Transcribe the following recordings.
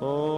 de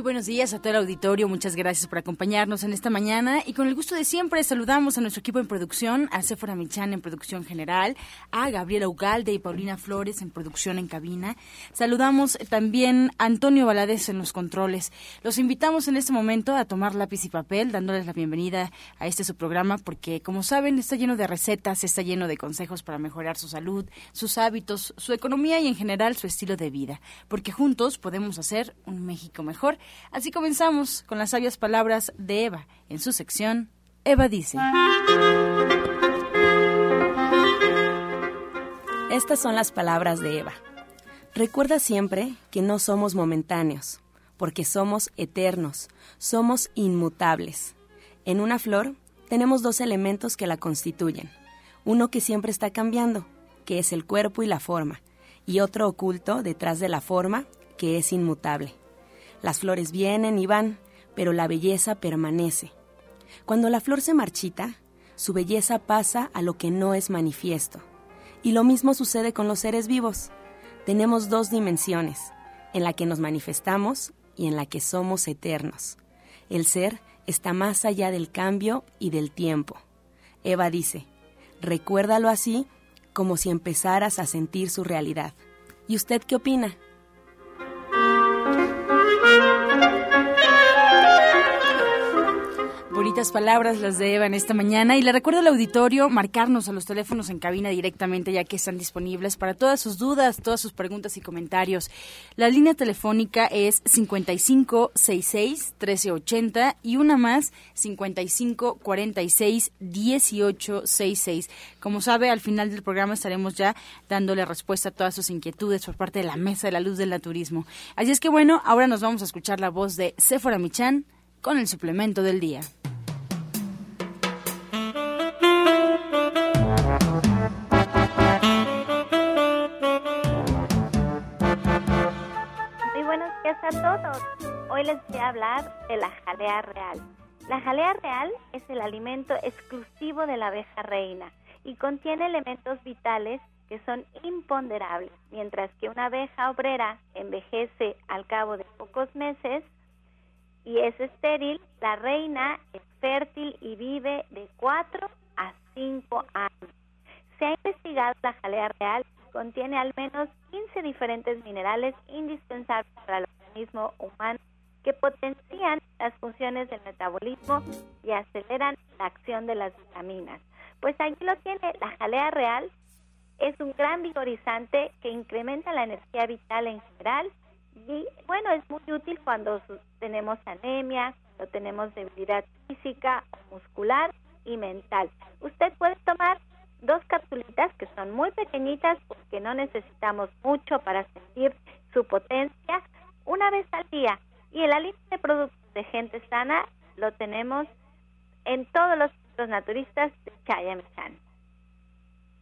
Muy buenos días a todo el auditorio, muchas gracias por acompañarnos en esta mañana y con el gusto de siempre saludamos a nuestro equipo en producción, a Sephora Michan en producción general, a Gabriela Ugalde y Paulina Flores en producción en cabina. Saludamos también a Antonio Valadez en los controles. Los invitamos en este momento a tomar lápiz y papel, dándoles la bienvenida a este su programa porque como saben está lleno de recetas, está lleno de consejos para mejorar su salud, sus hábitos, su economía y en general su estilo de vida, porque juntos podemos hacer un México mejor Así comenzamos con las sabias palabras de Eva en su sección Eva dice. Estas son las palabras de Eva. Recuerda siempre que no somos momentáneos, porque somos eternos, somos inmutables. En una flor tenemos dos elementos que la constituyen. Uno que siempre está cambiando, que es el cuerpo y la forma, y otro oculto detrás de la forma, que es inmutable. Las flores vienen y van, pero la belleza permanece. Cuando la flor se marchita, su belleza pasa a lo que no es manifiesto. Y lo mismo sucede con los seres vivos. Tenemos dos dimensiones, en la que nos manifestamos y en la que somos eternos. El ser está más allá del cambio y del tiempo. Eva dice, recuérdalo así como si empezaras a sentir su realidad. ¿Y usted qué opina? Bonitas palabras las de Eva en esta mañana y le recuerdo al auditorio marcarnos a los teléfonos en cabina directamente ya que están disponibles para todas sus dudas, todas sus preguntas y comentarios. La línea telefónica es 5566 1380 y una más 5546 1866. Como sabe, al final del programa estaremos ya dándole respuesta a todas sus inquietudes por parte de la Mesa de la Luz del Naturismo. Así es que bueno, ahora nos vamos a escuchar la voz de Sephora Michan con el suplemento del día. Hoy les voy a hablar de la jalea real. La jalea real es el alimento exclusivo de la abeja reina y contiene elementos vitales que son imponderables. Mientras que una abeja obrera envejece al cabo de pocos meses, y es estéril, la reina es fértil y vive de 4 a 5 años. Se ha investigado la jalea real contiene al menos 15 diferentes minerales indispensables para el organismo humano que potencian las funciones del metabolismo y aceleran la acción de las vitaminas. Pues aquí lo tiene, la jalea real es un gran vigorizante que incrementa la energía vital en general y bueno, es muy útil cuando tenemos anemia, cuando tenemos debilidad física, muscular y mental. Usted puede tomar dos capsulitas que son muy pequeñitas porque no necesitamos mucho para sentir su potencia una vez al día. Y el aliento de productos de gente sana lo tenemos en todos los naturistas de Chayamisan.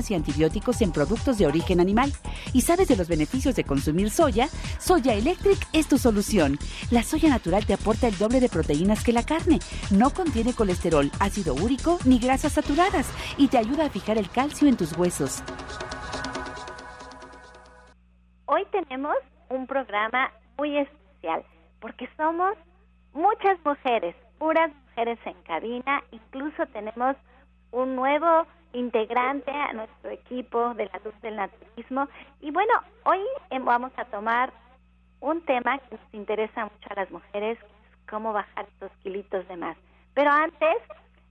y antibióticos en productos de origen animal. ¿Y sabes de los beneficios de consumir soya? Soya Electric es tu solución. La soya natural te aporta el doble de proteínas que la carne. No contiene colesterol, ácido úrico ni grasas saturadas y te ayuda a fijar el calcio en tus huesos. Hoy tenemos un programa muy especial porque somos muchas mujeres, puras mujeres en cabina, incluso tenemos un nuevo integrante a nuestro equipo de la luz del naturismo y bueno, hoy vamos a tomar un tema que nos interesa mucho a las mujeres, que es cómo bajar estos kilitos de más. Pero antes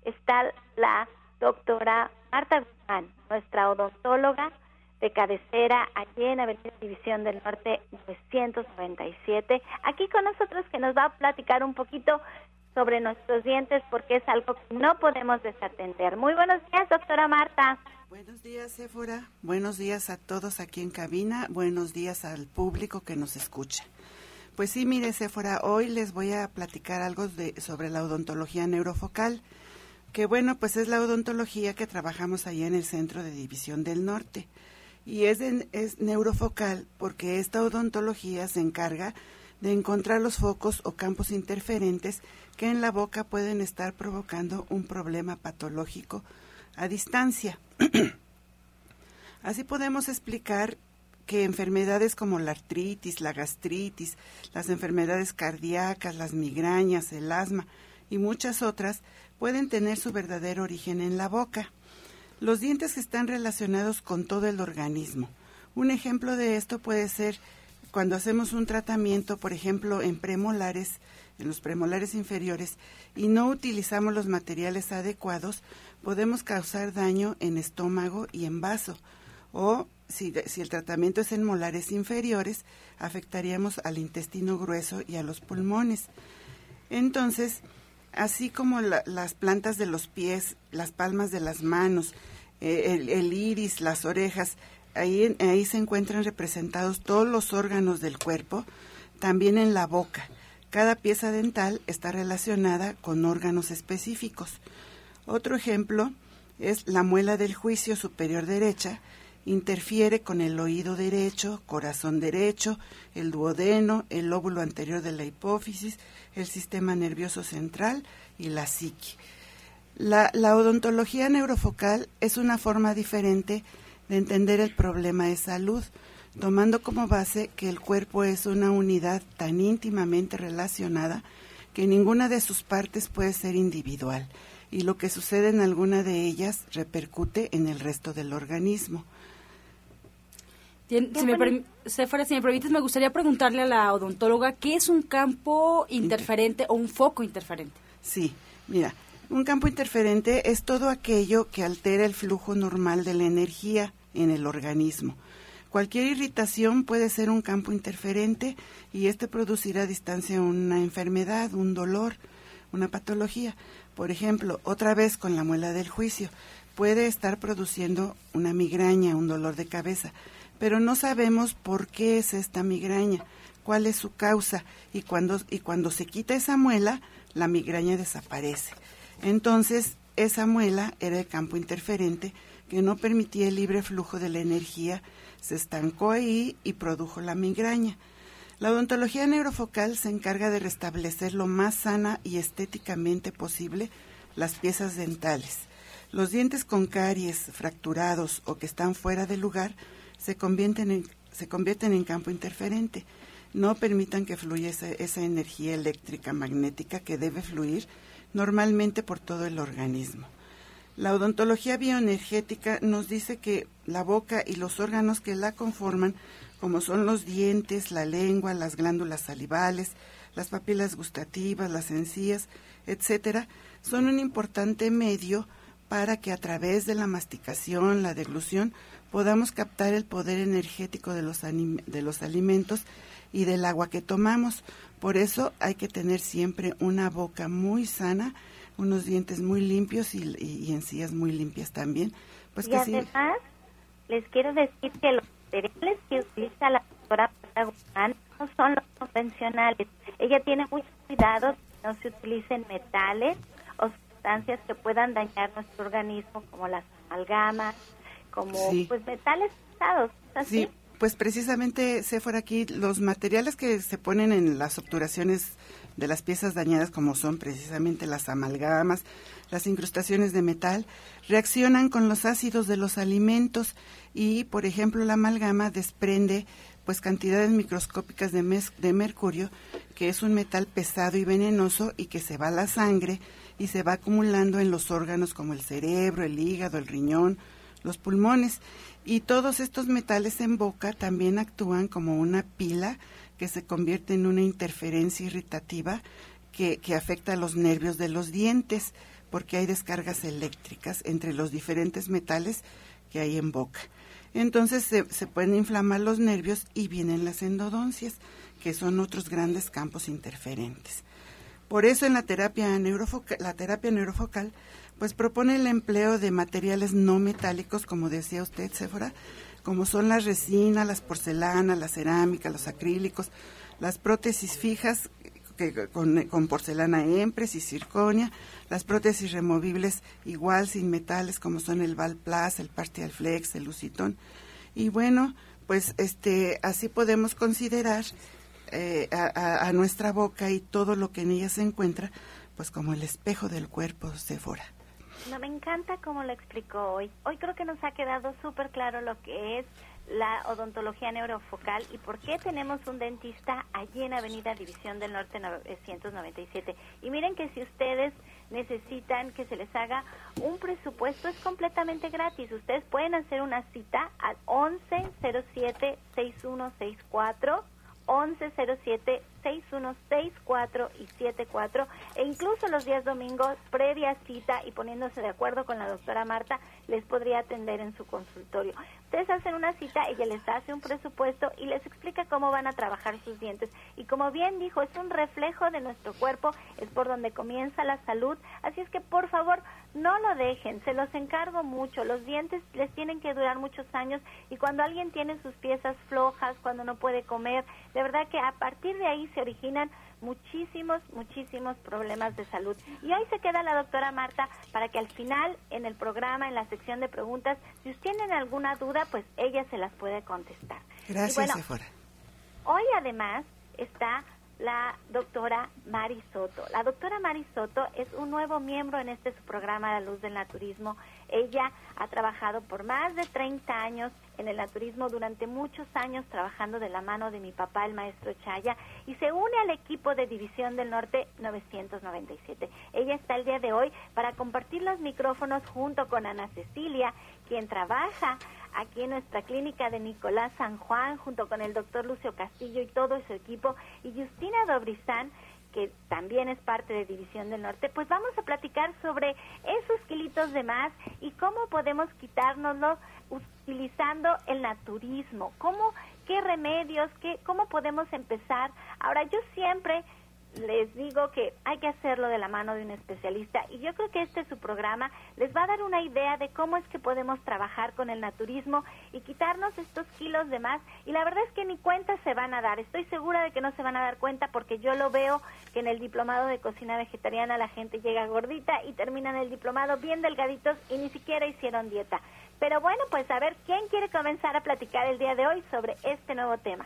está la doctora Marta Guzmán, nuestra odontóloga de cabecera allí en Avenida División del Norte 997. Aquí con nosotros que nos va a platicar un poquito sobre nuestros dientes porque es algo que no podemos desatender. Muy buenos días, doctora Marta. Buenos días, Éfora. Buenos días a todos aquí en cabina. Buenos días al público que nos escucha. Pues sí, mire, Séfora, hoy les voy a platicar algo de, sobre la odontología neurofocal, que bueno, pues es la odontología que trabajamos allá en el Centro de División del Norte. Y es, es neurofocal porque esta odontología se encarga de encontrar los focos o campos interferentes que en la boca pueden estar provocando un problema patológico a distancia. Así podemos explicar que enfermedades como la artritis, la gastritis, las enfermedades cardíacas, las migrañas, el asma y muchas otras pueden tener su verdadero origen en la boca. Los dientes están relacionados con todo el organismo. Un ejemplo de esto puede ser cuando hacemos un tratamiento, por ejemplo, en premolares, en los premolares inferiores, y no utilizamos los materiales adecuados, podemos causar daño en estómago y en vaso. O si, el tratamiento es en molares inferiores, afectaríamos al intestino grueso y a los pulmones. Entonces, así como las plantas de los pies, las palmas de las manos, eh, el, iris, las orejas, ahí, ahí se encuentran representados todos los órganos del cuerpo, también en la boca. Cada pieza dental está relacionada con órganos específicos. Otro ejemplo es la muela del juicio superior derecha, interfiere con el oído derecho, corazón derecho, el duodeno, el lóbulo anterior de la hipófisis, el sistema nervioso central y la psique. La, odontología neurofocal es una forma diferente de entender el problema de salud, tomando como base que el cuerpo es una unidad tan íntimamente relacionada que ninguna de sus partes puede ser individual y lo que sucede en alguna de ellas repercute en el resto del organismo. Si me, si me permites, me gustaría preguntarle a la odontóloga qué es un campo interferente o un foco interferente. Sí, mira, un campo interferente es todo aquello que altera el flujo normal de la energía en el organismo. Cualquier irritación puede ser un campo interferente y este producirá a distancia una enfermedad, un dolor, una patología. Por ejemplo, otra vez con la muela del juicio, puede estar produciendo una migraña, un dolor de cabeza pero no sabemos por qué es esta migraña, cuál es su causa y cuando, y cuando se quita esa muela, la migraña desaparece. Entonces, esa muela era el campo interferente que no permitía el libre flujo de la energía, se estancó ahí y produjo la migraña. La odontología neurofocal se encarga de restablecer lo más sana y estéticamente posible las piezas dentales. Los dientes con caries, fracturados o que están fuera de lugar se convierten en, campo interferente. No permitan que fluya esa, energía eléctrica magnética que debe fluir normalmente por todo el organismo. La odontología bioenergética nos dice que la boca y los órganos que la conforman, como son los dientes, la lengua, las glándulas salivales, las papilas gustativas, las encías, etcétera, son un importante medio para que a través de la masticación, la deglución, podamos captar el poder energético de los, de los alimentos y del agua que tomamos. Por eso hay que tener siempre una boca muy sana, unos dientes muy limpios y, encías muy limpias también. Pues y además, les quiero decir que los materiales que utiliza la doctora Guzmán no son los convencionales. Ella tiene mucho cuidado que no se utilicen metales o sustancias que puedan dañar nuestro organismo, como las amalgamas, como pues metales pesados. Sí, pues precisamente, Sephora, aquí los materiales que se ponen en las obturaciones de las piezas dañadas, como son precisamente las amalgamas, las incrustaciones de metal, reaccionan con los ácidos de los alimentos y, por ejemplo, la amalgama desprende pues cantidades microscópicas de, de mercurio, que es un metal pesado y venenoso y que se va a la sangre y se va acumulando en los órganos como el cerebro, el hígado, el riñón, los pulmones. Y todos estos metales en boca también actúan como una pila que se convierte en una interferencia irritativa que, que afecta a los nervios de los dientes, porque hay descargas eléctricas entre los diferentes metales que hay en boca. Entonces se, se pueden inflamar los nervios y vienen las endodoncias, que son otros grandes campos interferentes. Por eso en la terapia neurofocal, la terapia neurofocal pues propone el empleo de materiales no metálicos, como decía usted, Sephora, como son las resinas, las porcelanas, la cerámica, los acrílicos, las prótesis fijas que, con, porcelana empres y circonia, las prótesis removibles igual sin metales como son el Valplas, el Partial Flex, el Lucitón. Y bueno, pues este así podemos considerar eh, a, nuestra boca y todo lo que en ella se encuentra, pues como el espejo del cuerpo, Sephora. No, me encanta cómo lo explicó hoy. Hoy creo que nos ha quedado súper claro lo que es la odontología neurofocal y por qué tenemos un dentista allí en Avenida División del Norte 997. Y miren que si ustedes necesitan que se les haga un presupuesto es completamente gratis. Ustedes pueden hacer una cita al 1107-6164. 1107 6164 y 74 e incluso los días domingos previa cita y poniéndose de acuerdo con la doctora Marta les podría atender en su consultorio. Ustedes hacen una cita, ella les hace un presupuesto y les explica cómo van a trabajar sus dientes. Y como bien dijo, es un reflejo de nuestro cuerpo, es por donde comienza la salud, así es que por favor no lo dejen, se los encargo mucho, los dientes les tienen que durar muchos años y cuando alguien tiene sus piezas flojas, cuando no puede comer, de verdad que a partir de ahí se originan muchísimos, muchísimos problemas de salud. Y hoy se queda la doctora Marta para que al final, en el programa, en la sección de preguntas, si ustedes tienen alguna duda, pues ella se las puede contestar. Gracias, Sephora. Hoy además está la doctora Mari Soto. La doctora Mari Soto es un nuevo miembro en este su programa La Luz del Naturismo. Ella ha trabajado por más de 30 años en el naturismo, durante muchos años trabajando de la mano de mi papá, el maestro Chaya, y se une al equipo de División del Norte 997. Ella está el día de hoy para compartir los micrófonos junto con Ana Cecilia, quien trabaja aquí en nuestra clínica de Nicolás San Juan, junto con el doctor Lucio Castillo y todo su equipo, y Justina Dobrizán, que también es parte de División del Norte, pues vamos a platicar sobre esos kilitos de más y cómo podemos quitárnoslo utilizando el naturismo, cómo, qué remedios, qué, cómo podemos empezar. Ahora, yo siempre les digo que hay que hacerlo de la mano de un especialista y yo creo que este su programa les va a dar una idea de cómo es que podemos trabajar con el naturismo y quitarnos estos kilos de más y la verdad es que ni cuenta se van a dar, estoy segura de que no se van a dar cuenta porque yo lo veo que en el diplomado de cocina vegetariana la gente llega gordita y terminan el diplomado bien delgaditos y ni siquiera hicieron dieta. Pero bueno, pues a ver, ¿quién quiere comenzar a platicar el día de hoy sobre este nuevo tema?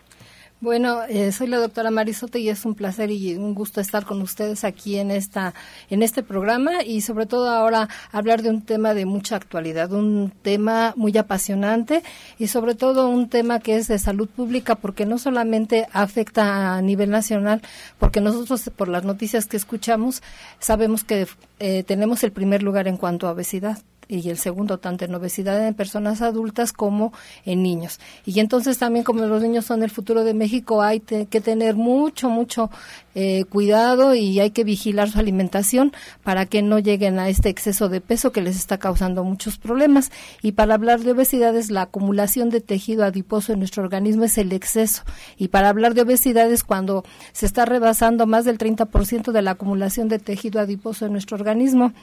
Bueno, eh, soy la doctora Marisote y es un placer y un gusto estar con ustedes aquí en esta en este programa y sobre todo ahora hablar de un tema de mucha actualidad, un tema muy apasionante y sobre todo un tema que es de salud pública porque no solamente afecta a nivel nacional, porque nosotros por las noticias que escuchamos sabemos que eh, tenemos el primer lugar en cuanto a obesidad y el segundo tanto en obesidad en personas adultas como en niños. Y entonces también como los niños son el futuro de México hay que tener mucho, mucho eh, cuidado y hay que vigilar su alimentación para que no lleguen a este exceso de peso que les está causando muchos problemas. Y para hablar de obesidad es la acumulación de tejido adiposo en nuestro organismo es el exceso. Y para hablar de obesidad es cuando se está rebasando más del 30% de la acumulación de tejido adiposo en nuestro organismo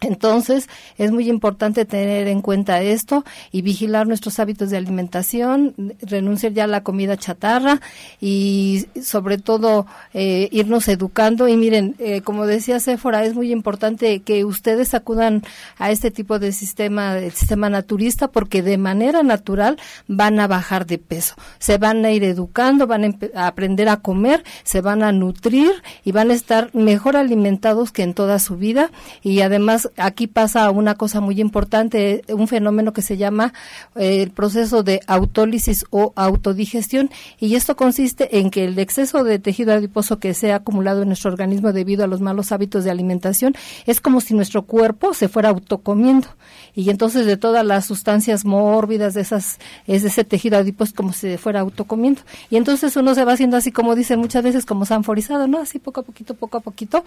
Entonces, es muy importante tener en cuenta esto y vigilar nuestros hábitos de alimentación, renunciar ya a la comida chatarra y sobre todo eh, irnos educando. Y miren, eh, como decía Sephora, es muy importante que ustedes acudan a este tipo de sistema, el sistema naturista, porque de manera natural van a bajar de peso. Se van a ir educando, van a aprender a comer, se van a nutrir y van a estar mejor alimentados que en toda su vida. Y además, aquí pasa una cosa muy importante, un fenómeno que se llama eh, el proceso de autólisis o autodigestión. Y esto consiste en que el exceso de tejido adiposo que se ha acumulado en nuestro organismo debido a los malos hábitos de alimentación es como si nuestro cuerpo se fuera autocomiendo. Y entonces de todas las sustancias mórbidas de esas es ese tejido adiposo como si fuera autocomiendo. Y entonces uno se va haciendo así como dicen muchas veces como sanforizado, ¿no? Así poco a poquito, poco a poquito.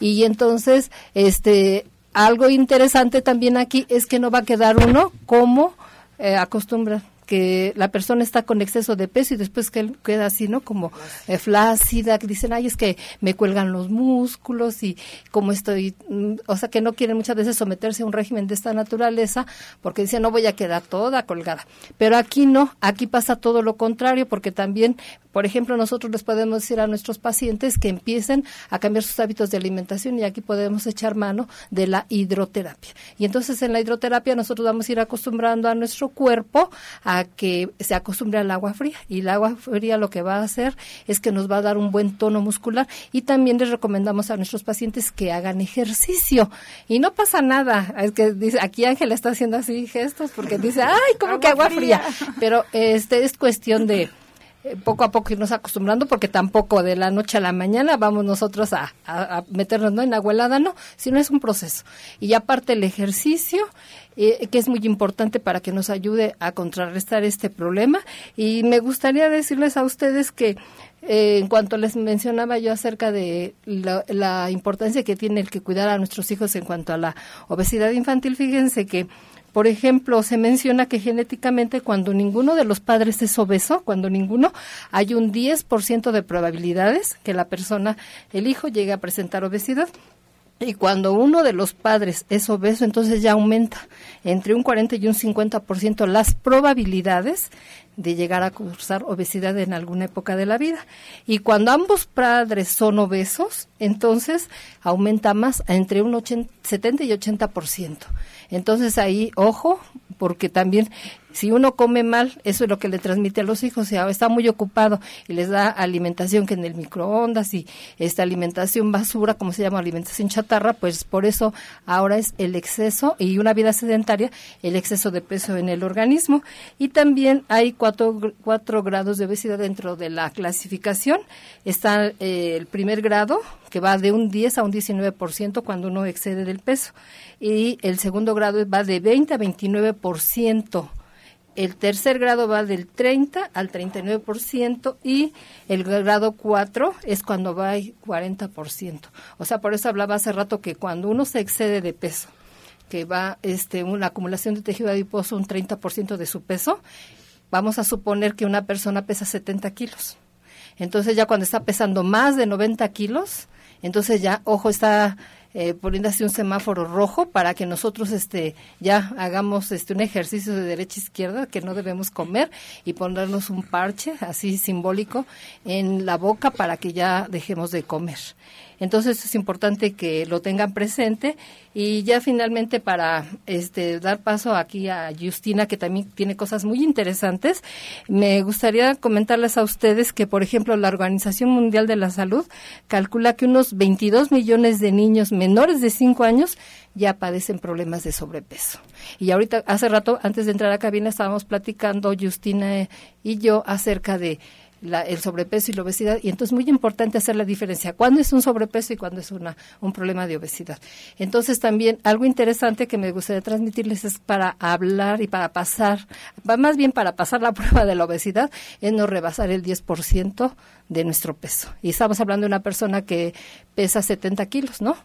Y entonces este algo interesante también aquí es que no va a quedar uno como eh, acostumbra que la persona está con exceso de peso y después que queda así, ¿no? Como eh, flácida, que dicen, ay, es que me cuelgan los músculos y como estoy, mm, o sea, que no quieren muchas veces someterse a un régimen de esta naturaleza porque dicen, no voy a quedar toda colgada. Pero aquí no, aquí pasa todo lo contrario porque también por ejemplo, nosotros les podemos decir a nuestros pacientes que empiecen a cambiar sus hábitos de alimentación y aquí podemos echar mano de la hidroterapia. Y entonces en la hidroterapia nosotros vamos a ir acostumbrando a nuestro cuerpo a que se acostumbre al agua fría y el agua fría lo que va a hacer es que nos va a dar un buen tono muscular y también les recomendamos a nuestros pacientes que hagan ejercicio y no pasa nada. Es que dice, aquí Ángela está haciendo así gestos porque dice, ay, como que agua fría. Pero este es cuestión de poco a poco irnos acostumbrando, porque tampoco de la noche a la mañana vamos nosotros a, meternos ¿no? en agua helada, no, sino es un proceso. Y aparte el ejercicio, eh, que es muy importante para que nos ayude a contrarrestar este problema. Y me gustaría decirles a ustedes que eh, en cuanto les mencionaba yo acerca de la, la importancia que tiene el que cuidar a nuestros hijos en cuanto a la obesidad infantil, fíjense que por ejemplo, se menciona que genéticamente cuando ninguno de los padres es obeso, cuando ninguno, hay un 10% de probabilidades que la persona, el hijo, llegue a presentar obesidad. Y cuando uno de los padres es obeso, entonces ya aumenta entre un 40 y un 50% las probabilidades de llegar a cursar obesidad en alguna época de la vida. Y cuando ambos padres son obesos, entonces aumenta más entre un 70 y 80%. Entonces ahí, ojo, porque también si uno come mal, eso es lo que le transmite a los hijos, o está muy ocupado y les da alimentación que en el microondas y esta alimentación basura, como se llama alimentación chatarra, pues por eso ahora es el exceso y una vida sedentaria, el exceso de peso en el organismo. Y también hay cuatro, cuatro grados de obesidad dentro de la clasificación. Está eh, el primer grado, que va de un 10 a un 19% cuando uno excede del peso. Y el segundo grado va de 20 a 29% el tercer grado va del 30 al 39% y el grado 4 es cuando va al 40%. O sea, por eso hablaba hace rato que cuando uno se excede de peso, que va este, una acumulación de tejido adiposo un 30% de su peso, vamos a suponer que una persona pesa 70 kilos. Entonces ya cuando está pesando más de 90 kilos, entonces ya, ojo, está eh, poniendo así un semáforo rojo para que nosotros este ya hagamos este un ejercicio de derecha izquierda que no debemos comer y ponernos un parche así simbólico en la boca para que ya dejemos de comer. Entonces es importante que lo tengan presente y ya finalmente para este dar paso aquí a Justina que también tiene cosas muy interesantes, me gustaría comentarles a ustedes que por ejemplo la Organización Mundial de la Salud calcula que unos 22 millones de niños menores de 5 años ya padecen problemas de sobrepeso. Y ahorita, hace rato, antes de entrar a cabina, estábamos platicando, Justina y yo, acerca de el sobrepeso y la obesidad. Y entonces es muy importante hacer la diferencia. ¿Cuándo es un sobrepeso y cuándo es una, un problema de obesidad? Entonces también algo interesante que me gustaría transmitirles es para hablar y para pasar, más bien para pasar la prueba de la obesidad, es no rebasar el 10% de nuestro peso. Y estamos hablando de una persona que pesa 70 kilos, ¿no?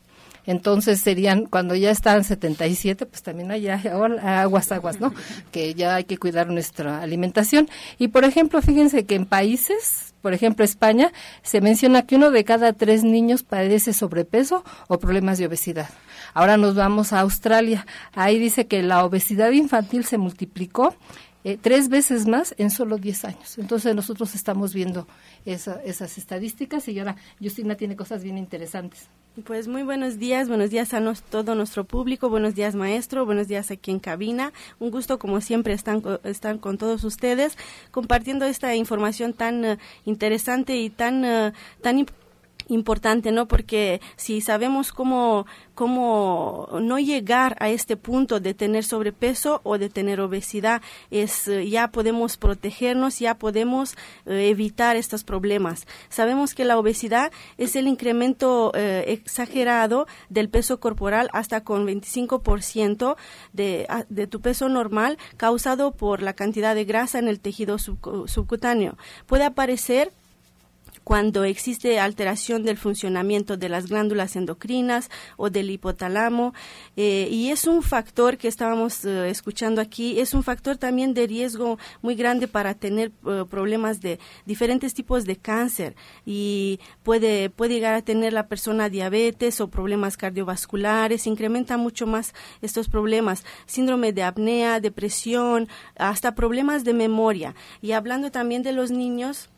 Entonces serían, cuando ya están 77, pues también hay aguas, aguas, ¿no? Que ya hay que cuidar nuestra alimentación. Y por ejemplo, fíjense que en países, por ejemplo España, se menciona que uno de cada tres niños padece sobrepeso o problemas de obesidad. Ahora nos vamos a Australia. Ahí dice que la obesidad infantil se multiplicó eh, tres veces más en solo 10 años. Entonces nosotros estamos viendo esas estadísticas y ahora Justina tiene cosas bien interesantes. Pues muy buenos días, buenos días a todo nuestro público, buenos días maestro, buenos días aquí en cabina. Un gusto como siempre están, están con todos ustedes compartiendo esta información tan eh, interesante y tan, uh, tan importante importante, ¿no? Porque si sabemos cómo, cómo no llegar a este punto de tener sobrepeso o de tener obesidad, es, eh, ya podemos protegernos, ya podemos eh, evitar estos problemas. Sabemos que la obesidad es el incremento eh, exagerado del peso corporal hasta con 25% de, de tu peso normal causado por la cantidad de grasa en el tejido subcutáneo. Puede aparecer cuando existe alteración del funcionamiento de las glándulas endocrinas o del hipotálamo. Eh, y es un factor que estábamos eh, escuchando aquí, es un factor también de riesgo muy grande para tener eh, problemas de diferentes tipos de cáncer y puede, puede llegar a tener la persona diabetes o problemas cardiovasculares, incrementa mucho más estos problemas, síndrome de apnea, depresión, hasta problemas de memoria. Y hablando también de los niños,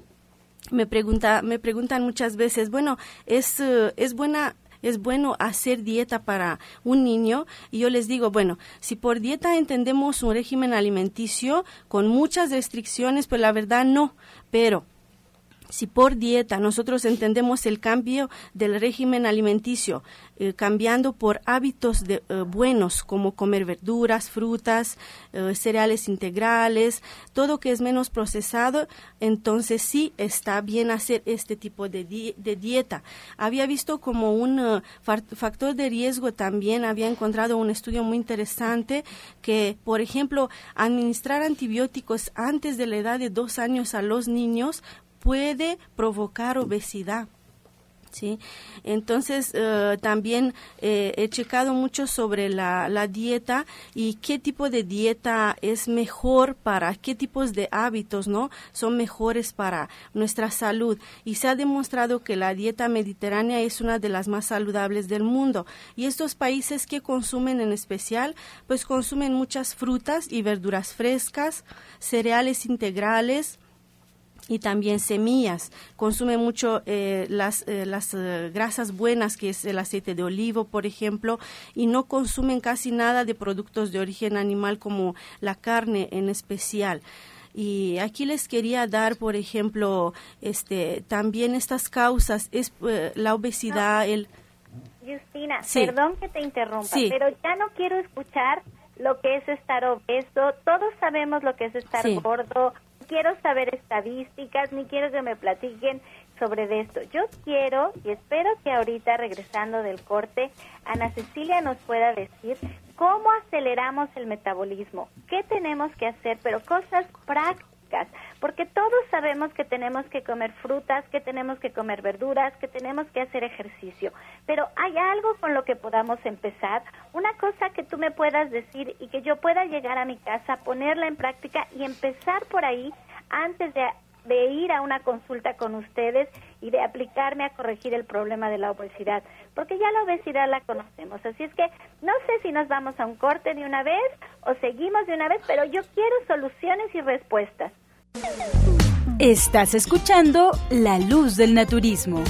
me pregunta me preguntan muchas veces bueno es eh, es buena es bueno hacer dieta para un niño y yo les digo, bueno, si por dieta entendemos un régimen alimenticio con muchas restricciones, pues la verdad no, pero si por dieta nosotros entendemos el cambio del régimen alimenticio, eh, cambiando por hábitos de, eh, buenos como comer verduras, frutas, eh, cereales integrales, todo que es menos procesado, entonces sí está bien hacer este tipo de, de dieta. Había visto como un factor de riesgo también, había encontrado un estudio muy interesante que, por ejemplo, administrar antibióticos antes de la edad de dos años a los niños puede provocar obesidad. ¿sí? Entonces, eh, también eh, he checado mucho sobre la, la, dieta y qué tipo de dieta es mejor para, qué tipos de hábitos, ¿no? Son mejores para nuestra salud. Y se ha demostrado que la dieta mediterránea es una de las más saludables del mundo. Y estos países que consumen en especial, pues consumen muchas frutas y verduras frescas, cereales integrales, y también semillas. Consume mucho eh, las, eh, las eh, grasas buenas, que es el aceite de olivo, por ejemplo, y no consumen casi nada de productos de origen animal como la carne en especial. Y aquí les quería dar, por ejemplo, este, también estas causas, es la obesidad, el... Justina, perdón que te interrumpa, pero ya no quiero escuchar lo que es estar obeso. Todos sabemos lo que es estar gordo, quiero saber estadísticas, ni quiero que me platiquen sobre esto. Yo quiero y espero que ahorita, regresando del corte, Ana Cecilia nos pueda decir cómo aceleramos el metabolismo, qué tenemos que hacer, pero cosas prácticas porque todos sabemos que tenemos que comer frutas, que tenemos que comer verduras, que tenemos que hacer ejercicio, pero hay algo con lo que podamos empezar, una cosa que tú me puedas decir y que yo pueda llegar a mi casa, ponerla en práctica y empezar por ahí antes de de ir a una consulta con ustedes y de aplicarme a corregir el problema de la obesidad, porque ya la obesidad la conocemos. Así es que no sé si nos vamos a un corte de una vez o seguimos de una vez, pero yo quiero soluciones y respuestas. Estás escuchando La Luz del Naturismo.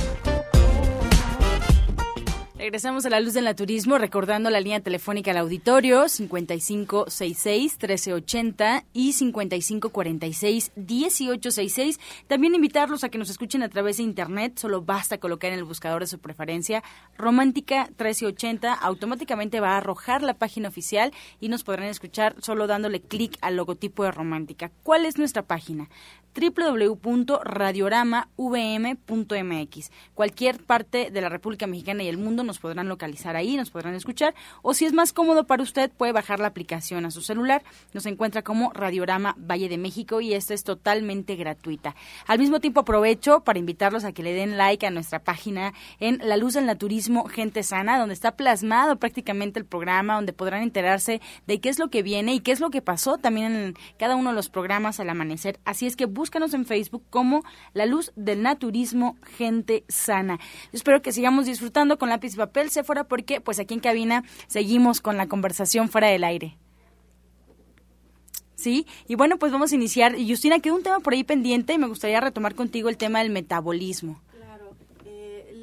Regresamos a la luz del naturismo, recordando la línea telefónica al auditorio 5566-1380 y 5546-1866. También invitarlos a que nos escuchen a través de internet, solo basta colocar en el buscador de su preferencia Romántica 1380, automáticamente va a arrojar la página oficial y nos podrán escuchar solo dándole clic al logotipo de Romántica. ¿Cuál es nuestra página? www.radioramavm.mx. Cualquier parte de la República Mexicana y el mundo nos podrán localizar ahí, nos podrán escuchar, o si es más cómodo para usted, puede bajar la aplicación a su celular. Nos encuentra como Radiorama Valle de México y esta es totalmente gratuita. Al mismo tiempo aprovecho para invitarlos a que le den like a nuestra página en La Luz del Naturismo Gente Sana, donde está plasmado prácticamente el programa, donde podrán enterarse de qué es lo que viene y qué es lo que pasó también en cada uno de los programas al amanecer. Así es que búscanos en Facebook como La Luz del Naturismo Gente Sana. espero que sigamos disfrutando con lápiz papel, se fuera porque pues aquí en cabina seguimos con la conversación fuera del aire. Sí, y bueno, pues vamos a iniciar. Justina, quedó un tema por ahí pendiente y me gustaría retomar contigo el tema del metabolismo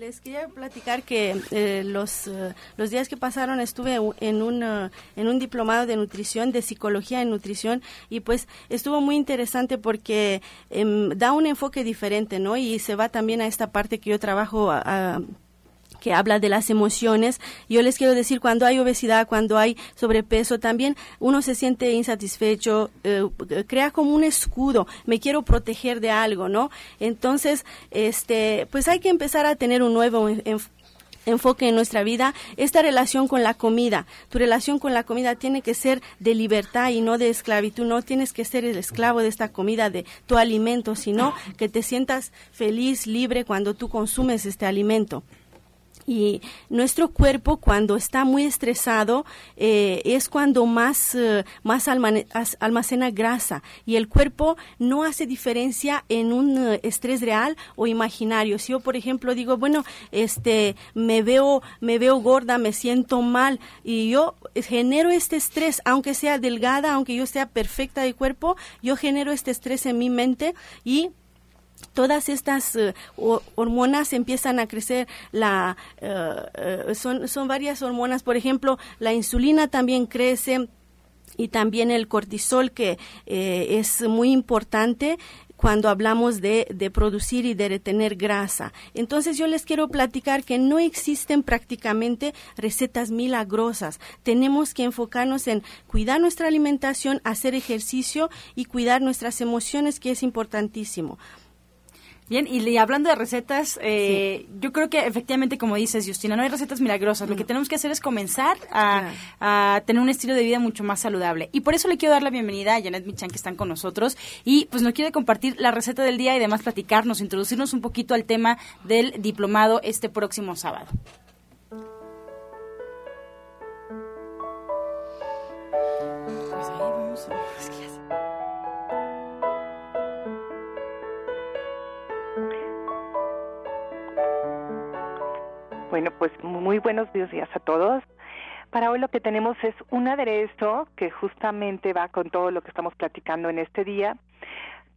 les quería platicar que eh, los, eh, los días que pasaron estuve en un, eh, en un diplomado de nutrición, de psicología en nutrición, y pues estuvo muy interesante porque em, da un enfoque diferente, ¿no? Y se va también a esta parte que yo trabajo a que habla de las emociones. Yo les quiero decir, cuando hay obesidad, cuando hay sobrepeso, también uno se siente insatisfecho, eh, crea como un escudo, me quiero proteger de algo, ¿no? Entonces, este, pues hay que empezar a tener un nuevo enfoque en nuestra vida, esta relación con la comida. Tu relación con la comida tiene que ser de libertad y no de esclavitud. No tienes que ser el esclavo de esta comida, de tu alimento, sino que te sientas feliz, libre cuando tú consumes este alimento. Y nuestro cuerpo cuando está muy estresado eh, es cuando más, eh, más almacena grasa y el cuerpo no hace diferencia en un eh, estrés real o imaginario. Si yo, por ejemplo, digo, bueno, este, me veo, me veo gorda, me siento mal y yo genero este estrés, aunque sea delgada, aunque yo sea perfecta de cuerpo, yo genero este estrés en mi mente y todas estas eh, hormonas empiezan a crecer la eh, son, son varias hormonas por ejemplo la insulina también crece y también el cortisol que es muy importante cuando hablamos de, producir y de retener grasa. Entonces yo les quiero platicar que no existen prácticamente recetas milagrosas. Tenemos que enfocarnos en cuidar nuestra alimentación, hacer ejercicio y cuidar nuestras emociones, que es importantísimo. Bien, y, hablando de recetas, eh, yo creo que efectivamente, como dices, Justina, no hay recetas milagrosas. Lo que mm. tenemos que hacer es comenzar a, tener un estilo de vida mucho más saludable. Y por eso le quiero dar la bienvenida a Janet Michan, que están con nosotros. Y pues nos quiere compartir la receta del día y además platicarnos, introducirnos un poquito al tema del diplomado este próximo sábado. Bueno, pues muy buenos días a todos. Para hoy lo que tenemos es un aderezo que justamente va con todo lo que estamos platicando en este día,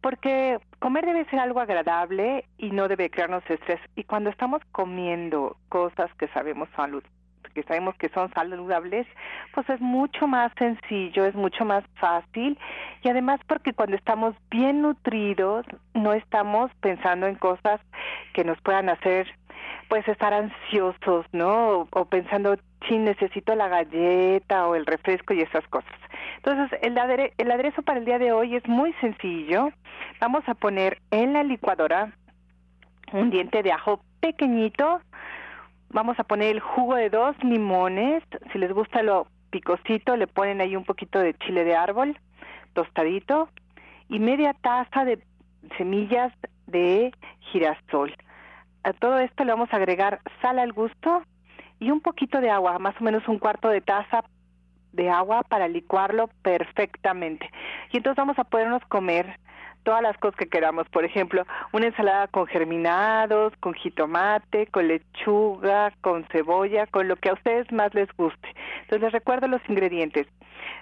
porque comer debe ser algo agradable y no debe crearnos estrés. Y cuando estamos comiendo cosas que sabemos salud, que sabemos que son saludables, pues es mucho más sencillo, es mucho más fácil y además porque cuando estamos bien nutridos no estamos pensando en cosas que nos puedan hacer pues estar ansiosos, ¿no? O, pensando, sí, necesito la galleta o el refresco y esas cosas. Entonces, el, el aderezo para el día de hoy es muy sencillo. Vamos a poner en la licuadora un diente de ajo pequeñito. Vamos a poner el jugo de dos limones. Si les gusta lo picosito, le ponen ahí un poquito de chile de árbol tostadito y media taza de semillas de girasol a todo esto le vamos a agregar sal al gusto y un poquito de agua, más o menos un cuarto de taza de agua para licuarlo perfectamente. Y entonces vamos a podernos comer todas las cosas que queramos, por ejemplo, una ensalada con germinados, con jitomate, con lechuga, con cebolla, con lo que a ustedes más les guste. Entonces les recuerdo los ingredientes.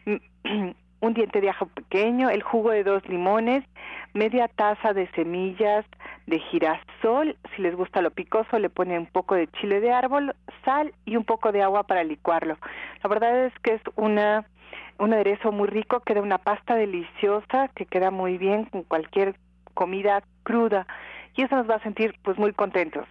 un diente de ajo pequeño, el jugo de dos limones, media taza de semillas de girasol, si les gusta lo picoso le ponen un poco de chile de árbol, sal y un poco de agua para licuarlo. La verdad es que es una un aderezo muy rico, queda una pasta deliciosa que queda muy bien con cualquier comida cruda y eso nos va a sentir pues muy contentos.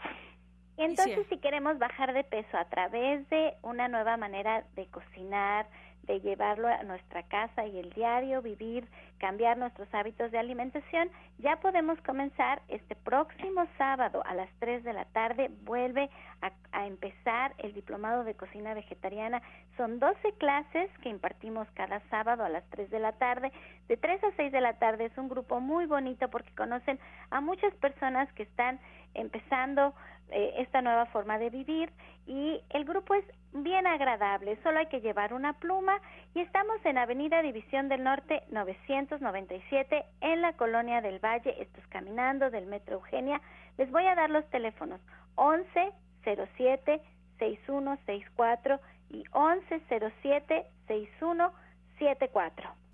Y entonces si queremos bajar de peso a través de una nueva manera de cocinar, de llevarlo a nuestra casa y el diario, vivir, cambiar nuestros hábitos de alimentación, ya podemos comenzar este próximo sábado a las 3 de la tarde. Vuelve a, a, empezar el diplomado de cocina vegetariana. Son 12 clases que impartimos cada sábado a las 3 de la tarde. De 3 a 6 de la tarde es un grupo muy bonito porque conocen a muchas personas que están empezando eh, esta nueva forma de vivir y el grupo es bien agradable, solo hay que llevar una pluma y estamos en Avenida División del Norte 997 en la Colonia del Valle, esto es caminando del Metro Eugenia. Les voy a dar los teléfonos 11 07 6164 y 11 07 6174.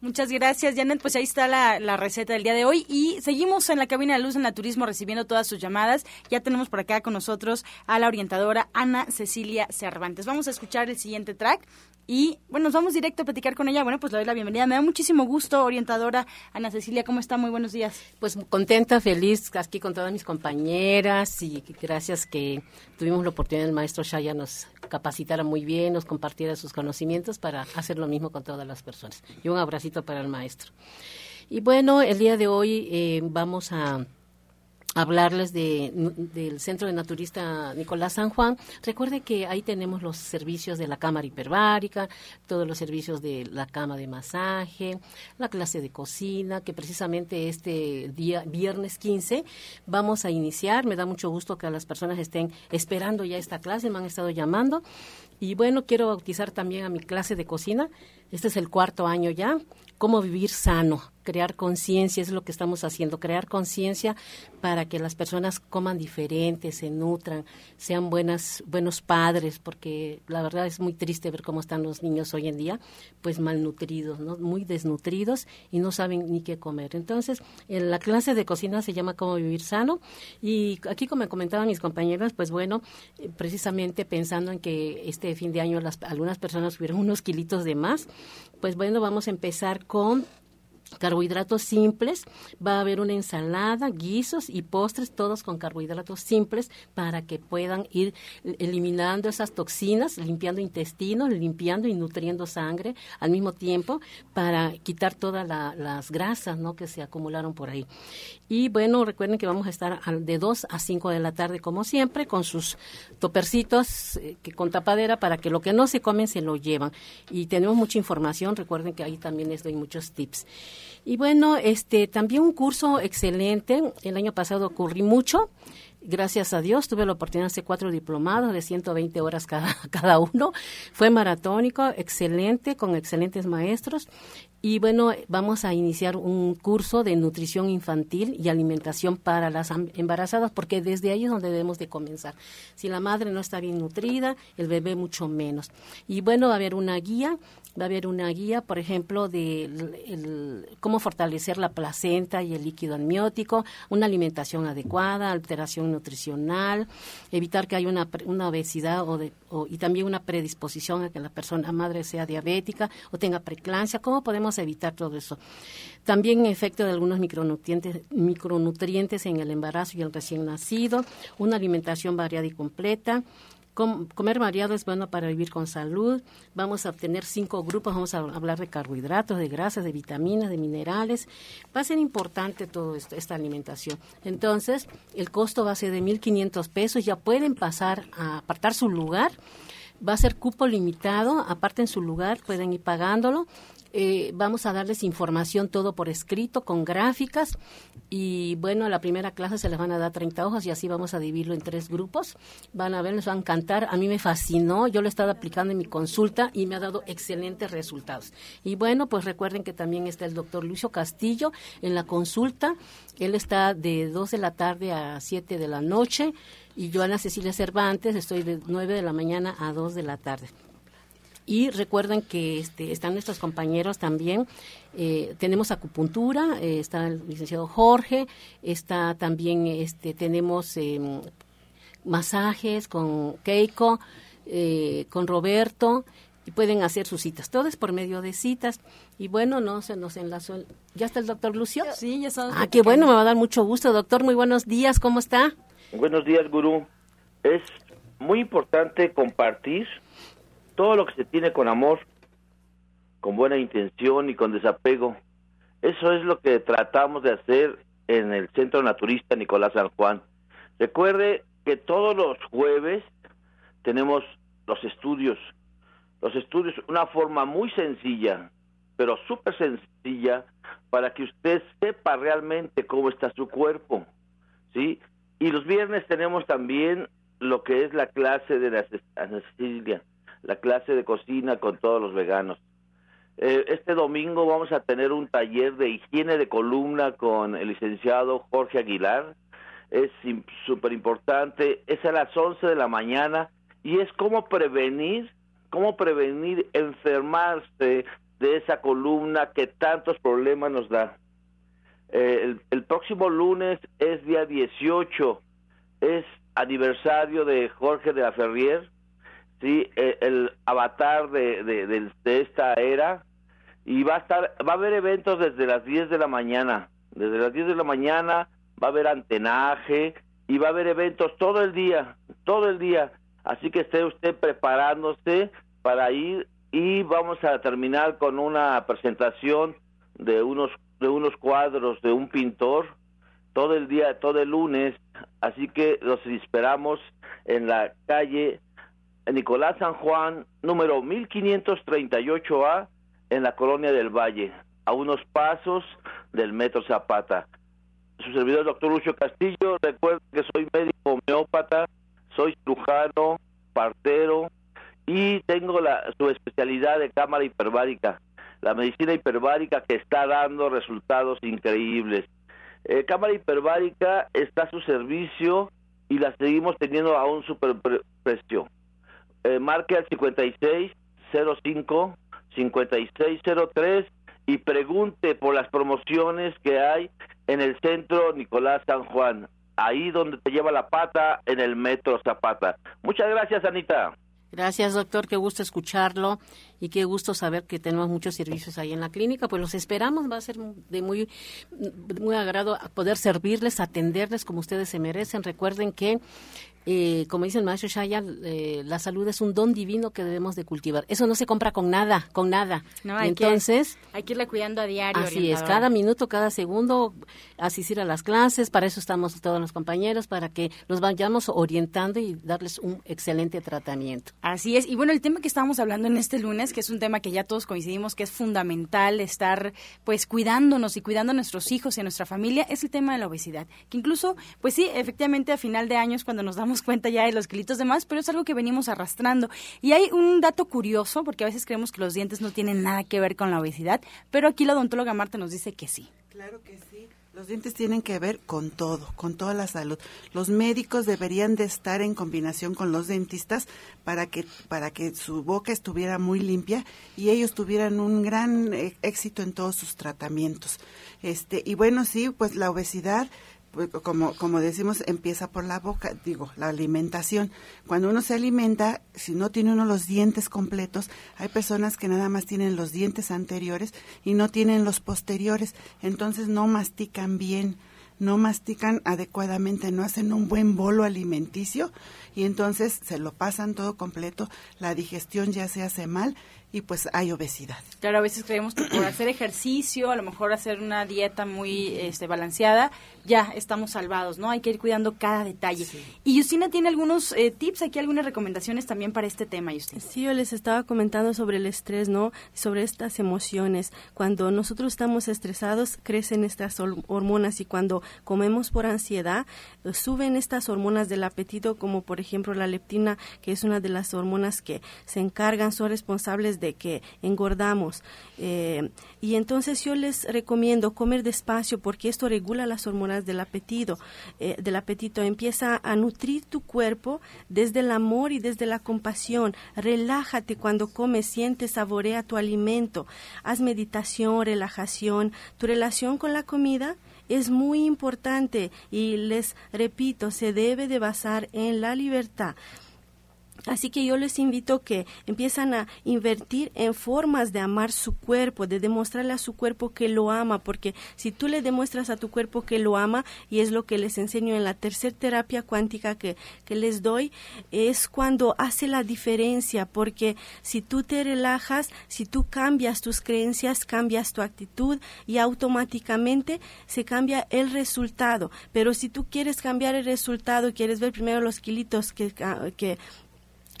Muchas gracias, Janet. Pues ahí está la, la, receta del día de hoy. Y seguimos en la cabina de Luz en la Turismo recibiendo todas sus llamadas. Ya tenemos por acá con nosotros a la orientadora Ana Cecilia Cervantes. Vamos a escuchar el siguiente track y bueno, nos vamos directo a platicar con ella. Bueno, pues le doy la bienvenida. Me da muchísimo gusto, orientadora Ana Cecilia. ¿Cómo está? Muy buenos días. Pues contenta, feliz aquí con todas mis compañeras y gracias que tuvimos la oportunidad del maestro Shaya nos capacitara muy bien, nos compartiera sus conocimientos para hacer lo mismo con todas las personas. Y un abracito para el maestro. Y bueno, el día de hoy eh, vamos a hablarles de, del Centro de Naturista Nicolás San Juan. Recuerde que ahí tenemos los servicios de la cámara hiperbárica, todos los servicios de la cama de masaje, la clase de cocina, que precisamente este día, viernes 15, vamos a iniciar. Me da mucho gusto que las personas estén esperando ya esta clase, me han estado llamando. Y bueno, quiero bautizar también a mi clase de cocina. Este es el cuarto año ya. Cómo vivir sano crear conciencia, es lo que estamos haciendo, crear conciencia para que las personas coman diferente, se nutran, sean buenas, buenos padres, porque la verdad es muy triste ver cómo están los niños hoy en día, pues malnutridos, ¿no? muy desnutridos y no saben ni qué comer. Entonces, en la clase de cocina se llama Cómo vivir sano y aquí como me comentaban mis compañeras, pues bueno, eh, precisamente pensando en que este fin de año las, algunas personas tuvieron unos kilitos de más, pues bueno, vamos a empezar con carbohidratos simples, va a haber una ensalada, guisos y postres, todos con carbohidratos simples para que puedan ir eliminando esas toxinas, limpiando intestinos, limpiando y nutriendo sangre al mismo tiempo para quitar todas las grasas ¿no? que se acumularon por ahí. Y bueno, recuerden que vamos a estar de 2 a 5 de la tarde como siempre con sus topercitos eh, que con tapadera para que lo que no se comen se lo llevan. Y tenemos mucha información, recuerden que ahí también les doy muchos tips. Y bueno, este también un curso excelente. El año pasado ocurrí mucho. Gracias a Dios tuve la oportunidad de hacer cuatro diplomados de 120 horas cada, cada uno. Fue maratónico, excelente, con excelentes maestros. Y bueno, vamos a iniciar un curso de nutrición infantil y alimentación para las embarazadas, porque desde ahí es donde debemos de comenzar. Si la madre no está bien nutrida, el bebé mucho menos. Y bueno, va a haber una guía va a haber una guía, por ejemplo, de cómo fortalecer la placenta y el líquido amniótico, una alimentación adecuada, alteración nutricional, evitar que haya una, una obesidad o de, y también una predisposición a que la persona madre sea diabética o tenga preclancia. ¿Cómo podemos evitar todo eso? También efecto de algunos micronutrientes, micronutrientes en el embarazo y el recién nacido, una alimentación variada y completa, comer variado es bueno para vivir con salud. Vamos a obtener cinco grupos, vamos a hablar de carbohidratos, de grasas, de vitaminas, de minerales. Va a ser importante esto, esta alimentación. Entonces, el costo va a ser de 1.500 pesos. Ya pueden pasar a apartar su lugar. Va a ser cupo limitado, aparten su lugar, pueden ir pagándolo eh, vamos a darles información todo por escrito, con gráficas. Y bueno, a la primera clase se les van a dar 30 hojas y así vamos a dividirlo en tres grupos. Van a ver, les van a encantar. A mí me fascinó. Yo lo he estado aplicando en mi consulta y me ha dado excelentes resultados. Y bueno, pues recuerden que también está el doctor Lucio Castillo en la consulta. Él está de 2 de la tarde a 7 de la noche. Y yo, Ana Cecilia Cervantes, estoy de 9 de la mañana a 2 de la tarde. Y recuerden que este, están nuestros compañeros también. Eh, tenemos acupuntura, eh, está el licenciado Jorge, está también, este, tenemos em, masajes con Keiko, eh, con Roberto, y pueden hacer sus citas. Todo es por medio de citas. Y bueno, no se nos enlazó. ¿Ya está el doctor Lucio? Sí, ya está. Ah, qué bueno, me va a dar mucho gusto. Doctor, muy buenos días, ¿cómo está? Buenos días, gurú. Es muy importante compartir todo lo que se tiene con amor con buena intención y con desapego. Eso es lo que tratamos de hacer en el Centro Naturista Nicolás San Juan. Recuerde que todos los jueves tenemos los estudios. Los estudios, una forma muy sencilla, pero súper sencilla, para que usted sepa realmente cómo está su cuerpo. ¿Sí? Y los viernes tenemos también lo que es la clase de la anestesia, la clase de cocina con todos los veganos. Eh, este domingo vamos a tener un taller de higiene de columna con el licenciado Jorge Aguilar. Es súper importante. Es a las 11 de la mañana y es cómo prevenir, cómo prevenir enfermarse de esa columna que tantos problemas nos da. Eh, el, el, próximo lunes es día 18, es aniversario de Jorge de la Ferrier, ¿sí? el, el avatar de, de, de, de, esta era, y va a estar, va a haber eventos desde las 10 de la mañana, desde las 10 de la mañana va a haber antenaje y va a haber eventos todo el día, todo el día, así que esté usted preparándose para ir y vamos a terminar con una presentación de unos de unos cuadros de un pintor todo el día, todo el lunes, así que los esperamos en la calle Nicolás San Juan, número 1538A, en la colonia del Valle, a unos pasos del Metro Zapata. Su servidor, doctor Lucio Castillo, recuerden que soy médico homeópata, soy cirujano, partero y tengo la, su especialidad de cámara hiperbárica, la medicina hiperbárica que está dando resultados increíbles. Eh, cámara hiperbárica está a su servicio y la seguimos teniendo a un super precio. Eh, marque al 5605 5603 y pregunte por las promociones que hay en el centro Nicolás San Juan, ahí donde te lleva la pata en el metro Zapata. Muchas gracias, Anita. Gracias, doctor. Qué gusto escucharlo y qué gusto saber que tenemos muchos servicios ahí en la clínica. Pues los esperamos. Va a ser de muy, muy agrado poder servirles, atenderles como ustedes se merecen. Recuerden que eh, como dice el maestro Shaya, eh, la salud es un don divino que debemos de cultivar. Eso no se compra con nada, con nada. No, hay Entonces, que, hay que irla cuidando a diario. Así es, cada minuto, cada segundo, asistir a las clases, para eso estamos todos los compañeros, para que los vayamos orientando y darles un excelente tratamiento. Así es, y bueno, el tema que estábamos hablando en este lunes, que es un tema que ya todos coincidimos que es fundamental estar pues cuidándonos y cuidando a nuestros hijos y a nuestra familia, es el tema de la obesidad, que incluso, pues sí, efectivamente a final de años cuando nos damos cuenta ya de los kilitos de más, pero es algo que venimos arrastrando. Y hay un dato curioso, porque a veces creemos que los dientes no tienen nada que ver con la obesidad, pero aquí la odontóloga Marta nos dice que sí. Claro que sí. Los dientes tienen que ver con todo, con toda la salud. Los médicos deberían de estar en combinación con los dentistas para que para que su boca estuviera muy limpia y ellos tuvieran un gran eh, éxito en todos sus tratamientos. Este y bueno sí, pues la obesidad como, como decimos, empieza por la boca, digo, la alimentación. Cuando uno se alimenta, si no tiene uno los dientes completos, hay personas que nada más tienen los dientes anteriores y no tienen los posteriores, entonces no mastican bien, no mastican adecuadamente, no hacen un buen bolo alimenticio y entonces se lo pasan todo completo, la digestión ya se hace mal y pues hay obesidad. Claro, a veces creemos que por hacer ejercicio, a lo mejor hacer una dieta muy este, balanceada, ya estamos salvados, ¿no? Hay que ir cuidando cada detalle. Y Justina tiene algunos eh, tips, aquí algunas recomendaciones también para este tema, Justina. Sí, yo les estaba comentando sobre el estrés, ¿no? Sobre estas emociones. Cuando nosotros estamos estresados, crecen estas hormonas y cuando comemos por ansiedad, eh, suben estas hormonas del apetito, como por ejemplo la leptina, que es una de las hormonas que se encargan, son responsables de que engordamos. Eh, y entonces yo les recomiendo comer despacio porque esto regula las hormonas del apetito. Eh, del apetito empieza a nutrir tu cuerpo desde el amor y desde la compasión. Relájate cuando comes, siente, saborea tu alimento. Haz meditación, relajación. Tu relación con la comida es muy importante y les repito, se debe de basar en la libertad Así que yo les invito que empiezan a invertir en formas de amar su cuerpo, de demostrarle a su cuerpo que lo ama, porque si tú le demuestras a tu cuerpo que lo ama, y es lo que les enseño en la tercera terapia cuántica que, que les doy, es cuando hace la diferencia, porque si tú te relajas, si tú cambias tus creencias, cambias tu actitud y automáticamente se cambia el resultado. Pero si tú quieres cambiar el resultado, quieres ver primero los kilitos que, que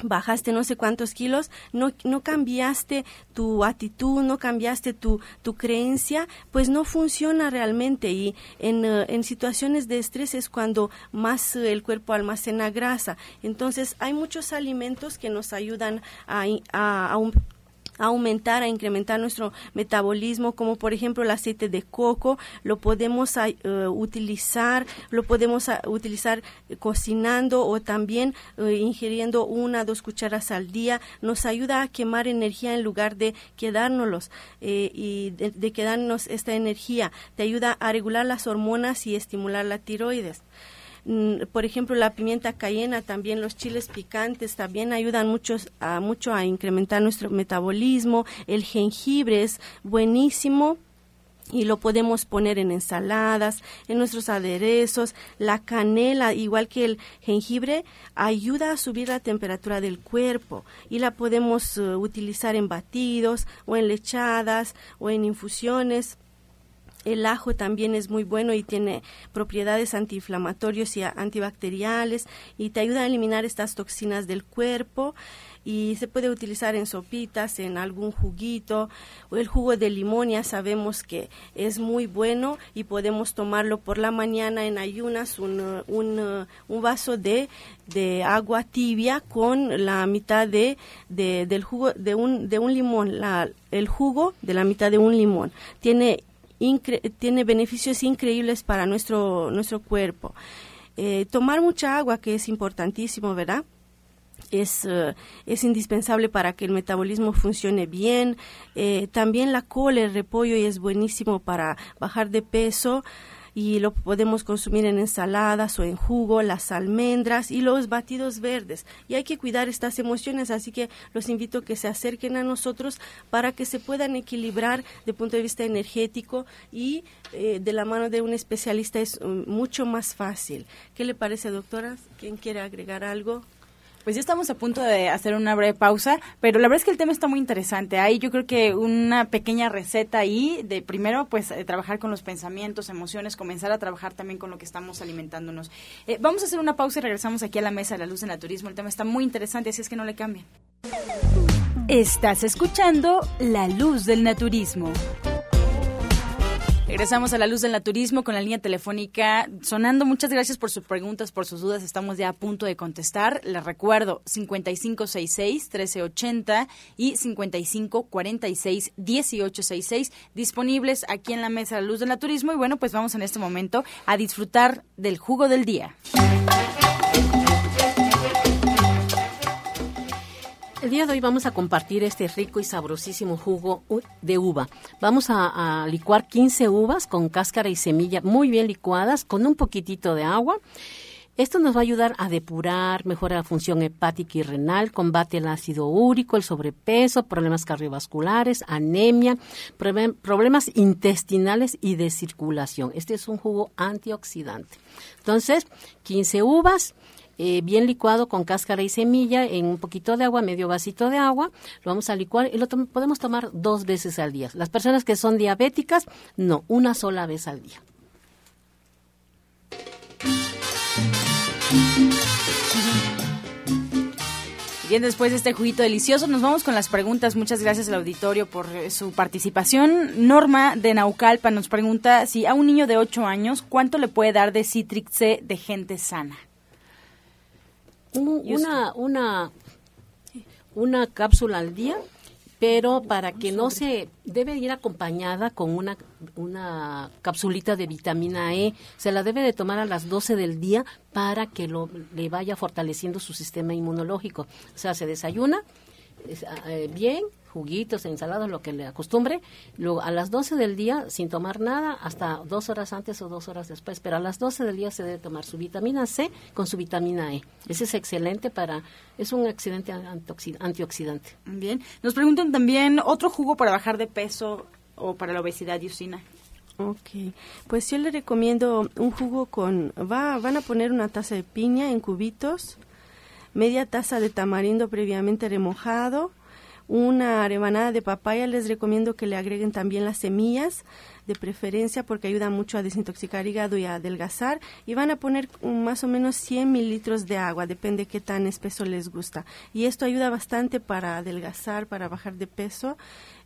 bajaste no sé cuántos kilos, no, no cambiaste tu actitud, no cambiaste tu, tu creencia, pues no funciona realmente. Y en, eh, en situaciones de estrés es cuando más eh, el cuerpo almacena grasa. Entonces hay muchos alimentos que nos ayudan a, a, un aumentar, a incrementar nuestro metabolismo, como por ejemplo el aceite de coco, lo podemos uh, utilizar, lo podemos uh, utilizar cocinando o también uh, ingiriendo una, dos cucharas al día, nos ayuda a quemar energía en lugar de quedárnoslos eh, y de, de quedarnos esta energía, te ayuda a regular las hormonas y estimular la tiroides. Mm, por ejemplo, la pimienta cayena, también los chiles picantes, también ayudan mucho a, mucho a incrementar nuestro metabolismo. El jengibre es buenísimo y lo podemos poner en ensaladas, en nuestros aderezos. La canela, igual que el jengibre, ayuda a subir la temperatura del cuerpo y la podemos uh, utilizar en batidos o en lechadas o en infusiones. El ajo también es muy bueno y tiene propiedades antiinflamatorios y antibacteriales y te ayuda a eliminar estas toxinas del cuerpo y se puede utilizar en sopitas, en algún juguito. El jugo de limón ya sabemos que es muy bueno y podemos tomarlo por la mañana en ayunas, un, un, un vaso de, de, agua tibia con la mitad de, de, del jugo de un, de un limón, la, el jugo de la mitad de un limón. Tiene tiene beneficios increíbles para nuestro, nuestro cuerpo. Eh, tomar mucha agua, que es importantísimo, ¿verdad? Es, uh, es, indispensable para que el metabolismo funcione bien. Eh, también la col, el repollo, es buenísimo para bajar de peso y lo podemos consumir en ensaladas o en jugo, las almendras y los batidos verdes. Y hay que cuidar estas emociones, así que los invito a que se acerquen a nosotros para que se puedan equilibrar de punto de vista energético y eh, de la mano de un especialista es um, mucho más fácil. ¿Qué le parece, doctora? ¿Quién quiere agregar algo? Pues ya estamos a punto de hacer una breve pausa, pero la verdad es que el tema está muy interesante. Hay yo creo que una pequeña receta ahí de primero pues eh, trabajar con los pensamientos, emociones, comenzar a trabajar también con lo que estamos alimentándonos. Eh, vamos a hacer una pausa y regresamos aquí a la mesa de la luz del naturismo. El tema está muy interesante, así es que no le cambien. Estás escuchando La Luz del Naturismo. Regresamos a la luz del naturismo con la línea telefónica sonando. Muchas gracias por sus preguntas, por sus dudas. Estamos ya a punto de contestar. Les recuerdo 5566-1380 y 5546-1866 disponibles aquí en la mesa de la luz del naturismo. Y bueno, pues vamos en este momento a disfrutar del jugo del día. El día de hoy vamos a compartir este rico y sabrosísimo jugo de uva. Vamos a, licuar 15 uvas con cáscara y semilla muy bien licuadas con un poquitito de agua. Esto nos va a ayudar a depurar, mejora la función hepática y renal, combate el ácido úrico, el sobrepeso, problemas cardiovasculares, anemia, problemas intestinales y de circulación. Este es un jugo antioxidante. Entonces, 15 uvas, eh, bien licuado con cáscara y semilla en un poquito de agua, medio vasito de agua, lo vamos a licuar y lo podemos tomar dos veces al día. Las personas que son diabéticas, no, una sola vez al día. Bien, después de este juguito delicioso, nos vamos con las preguntas. Muchas gracias al auditorio por eh, su participación. Norma de Naucalpa nos pregunta si a un niño de 8 años, ¿cuánto le puede dar de Citrix C de gente sana? Una, una, una cápsula al día, pero para que no se debe ir acompañada con una, una capsulita de vitamina E. Se la debe de tomar a las 12 del día para que lo, le vaya fortaleciendo su sistema inmunológico. O sea, se desayuna eh, bien, juguitos, ensaladas, lo que le acostumbre. Luego a las 12 del día, sin tomar nada, hasta dos horas antes o dos horas después. Pero a las 12 del día se debe tomar su vitamina C con su vitamina E. Ese es excelente para, es un excelente antioxidante. Bien. Nos preguntan también otro jugo para bajar de peso o para la obesidad, Yusina. Ok, pues yo le recomiendo un jugo con, va, van a poner una taza de piña en cubitos, media taza de tamarindo previamente remojado, una rebanada de papaya, les recomiendo que le agreguen también las semillas, de preferencia porque ayuda mucho a desintoxicar hígado y a adelgazar. Y van a poner más o menos 100 mililitros de agua, depende qué tan espeso les gusta. Y esto ayuda bastante para adelgazar, para bajar de peso.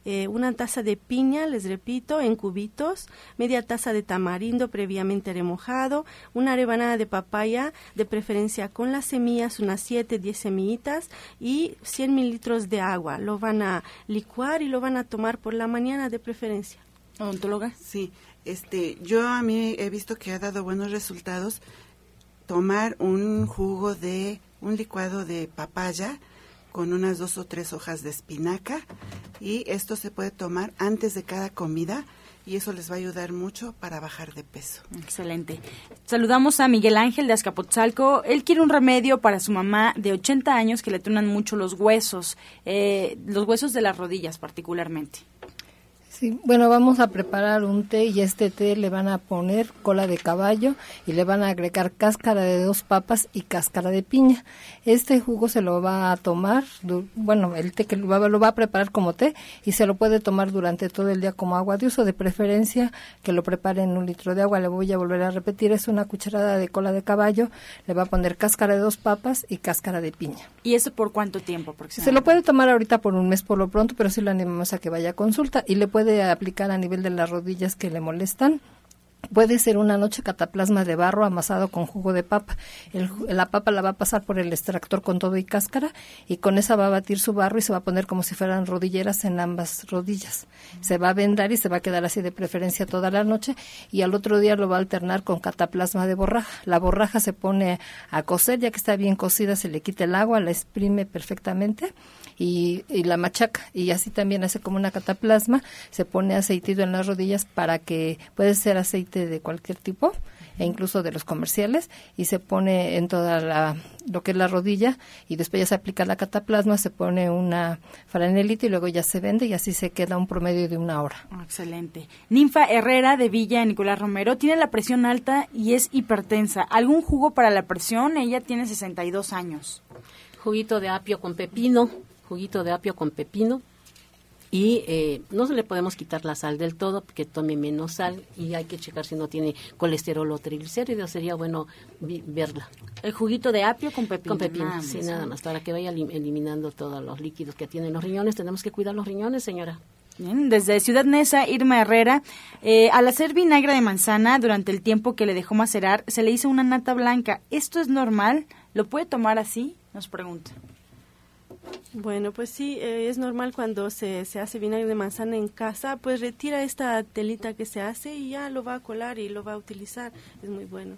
Eh, una taza de piña, les repito, en cubitos, media taza de tamarindo previamente remojado, una rebanada de papaya, de preferencia con las semillas, unas 7, 10 semillitas y 100 mililitros de agua. Lo van a licuar y lo van a tomar por la mañana de preferencia. ¿Odontóloga? Sí, este, yo a mí he visto que ha dado buenos resultados tomar un jugo de, un licuado de papaya, con unas dos o tres hojas de espinaca y esto se puede tomar antes de cada comida y eso les va a ayudar mucho para bajar de peso. Excelente. Saludamos a Miguel Ángel de Azcapotzalco. Él quiere un remedio para su mamá de 80 años que le tunan mucho los huesos, eh, los huesos de las rodillas particularmente bueno, vamos a preparar un té y este té le van a poner cola de caballo y le van a agregar cáscara de dos papas y cáscara de piña. Este jugo se lo va a tomar, bueno, el té que lo va, lo va a preparar como té y se lo puede tomar durante todo el día como agua de uso, de preferencia que lo prepare en un litro de agua. Le voy a volver a repetir, es una cucharada de cola de caballo, le va a poner cáscara de dos papas y cáscara de piña. ¿Y eso por cuánto tiempo? Se lo puede tomar ahorita por un mes por lo pronto, pero sí lo animamos a que vaya a consulta y le puede aplicar a nivel de las rodillas que le molestan Puede ser una noche cataplasma de barro amasado con jugo de papa. la papa la va a pasar por el extractor con todo y cáscara y con esa va a batir su barro y se va a poner como si fueran rodilleras en ambas rodillas. Se va a vendar y se va a quedar así de preferencia toda la noche y al otro día lo va a alternar con cataplasma de borraja. La borraja se pone a cocer, ya que está bien cocida se le quita el agua, la exprime perfectamente y, y la machaca y así también hace como una cataplasma. Se pone aceitido en las rodillas para que puede ser aceite de cualquier tipo e incluso de los comerciales y se pone en toda la lo que es la rodilla y después ya se aplica la cataplasma, se pone una franelita y luego ya se vende y así se queda un promedio de una hora. Ah, excelente. Ninfa Herrera de Villa Nicolás Romero tiene la presión alta y es hipertensa. ¿Algún jugo para la presión? Ella tiene 62 años. Juguito de apio con pepino, juguito de apio con pepino, y eh, no se le podemos quitar la sal del todo porque tome menos sal y hay que checar si no tiene colesterol o triglicéridos sería bueno verla el juguito de apio con pepino con pepino sí nada más para que vaya eliminando todos los líquidos que tienen los riñones tenemos que cuidar los riñones señora Bien, desde Ciudad Neza, Irma Herrera, eh, al hacer vinagre de manzana durante el tiempo que le dejó macerar, se le hizo una nata blanca. ¿Esto es normal? ¿Lo puede tomar así? Nos pregunta. Bueno, pues sí, eh, es normal cuando se, se hace vinagre de manzana en casa, pues retira esta telita que se hace y ya lo va a colar y lo va a utilizar. Es muy bueno.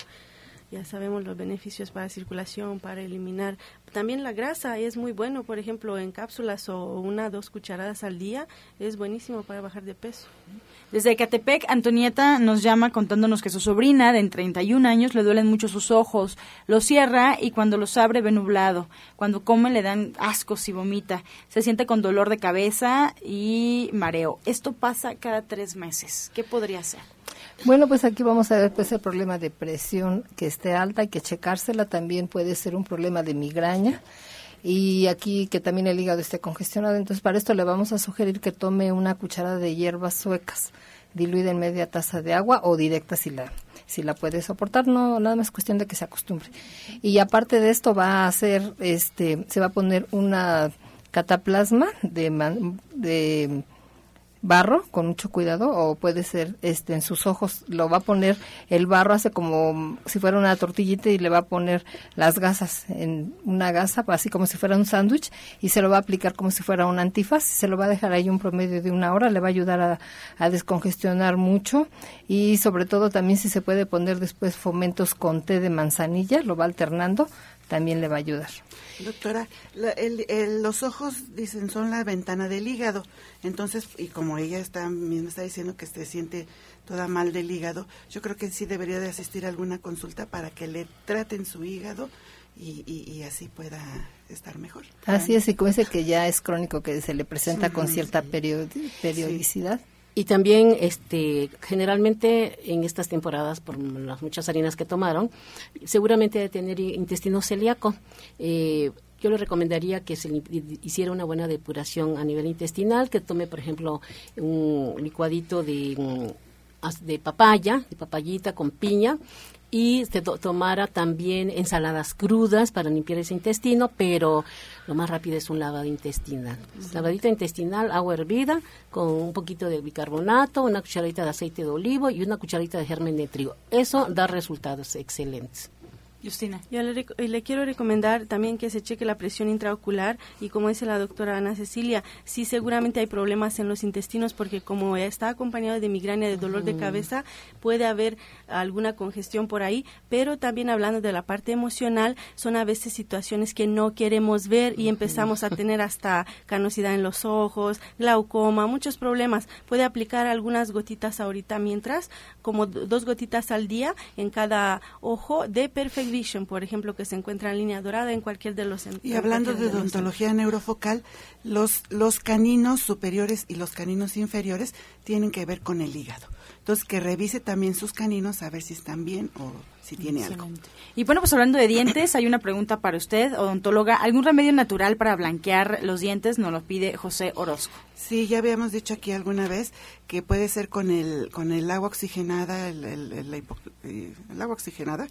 Ya sabemos los beneficios para circulación, para eliminar. También la grasa es muy bueno, por ejemplo, en cápsulas o una dos cucharadas al día, es buenísimo para bajar de peso. Desde Ecatepec, Antonieta nos llama contándonos que su sobrina de 31 años le duelen mucho sus ojos. Los cierra y cuando los abre ve nublado. Cuando come le dan ascos y vomita. Se siente con dolor de cabeza y mareo. Esto pasa cada tres meses. ¿Qué podría ser? Bueno, pues aquí vamos a ver pues el problema de presión que esté alta, hay que checársela, también puede ser un problema de migraña y aquí que también el hígado esté congestionado. Entonces, para esto le vamos a sugerir que tome una cucharada de hierbas suecas diluida en media taza de agua o directa si la si la puede soportar, no nada más cuestión de que se acostumbre. Y aparte de esto va a hacer este se va a poner una cataplasma de, de barro con mucho cuidado o puede ser este en sus ojos. Lo va a poner el barro hace como si fuera una tortillita y le va a poner las gasas en una gasa así como si fuera un sándwich y se lo va a aplicar como si fuera un antifaz. Se lo va a dejar ahí un promedio de una hora le va a ayudar a, a descongestionar mucho. Y sobre todo también si se puede poner después fomentos con té de manzanilla lo va alternando también le va a ayudar. Doctora, los ojos, dicen, son la ventana del hígado. Entonces, y como ella está, misma está diciendo que se siente toda mal del hígado, yo creo que sí debería de asistir a alguna consulta para que le traten su hígado y, así pueda estar mejor. Así es, y como dice que ya es crónico, que se le presenta con cierta periodicidad. Y también, este, generalmente en estas temporadas, por las muchas harinas que tomaron, seguramente de tener intestino celíaco. Eh, yo le recomendaría que se hiciera una buena depuración a nivel intestinal, que tome, por ejemplo, un licuadito de, mm, de papaya, de papayita con piña, y se tomara también ensaladas crudas para limpiar ese intestino, pero lo más rápido es un lavado intestinal. Lavadita intestinal, agua hervida con un poquito de bicarbonato, una cucharadita de aceite de olivo y una cucharadita de germen de trigo. Eso da resultados excelentes. Justina. Yo le, quiero recomendar también que se cheque la presión intraocular y como dice la doctora Ana Cecilia, sí seguramente hay problemas en los intestinos porque como está acompañado de migraña, de dolor de cabeza, puede haber alguna congestión por ahí, pero también hablando de la parte emocional, son a veces situaciones que no queremos ver y empezamos a tener hasta canosidad en los ojos, glaucoma, muchos problemas. Puede aplicar algunas gotitas ahorita mientras, como dos gotitas al día en cada ojo de perfección por ejemplo, que se encuentra en línea dorada en cualquier de los... Y hablando de odontología neurofocal, los, los caninos superiores y los caninos inferiores tienen que ver con el hígado. Entonces, que revise también sus caninos a ver si están bien o si tiene algo. Y bueno, pues hablando de dientes, hay una pregunta para usted, odontóloga. ¿Algún remedio natural para blanquear los dientes? Nos lo pide José Orozco. Sí, ya habíamos dicho aquí alguna vez que puede ser con el, con el agua oxigenada, el, el eh, agua oxigenada,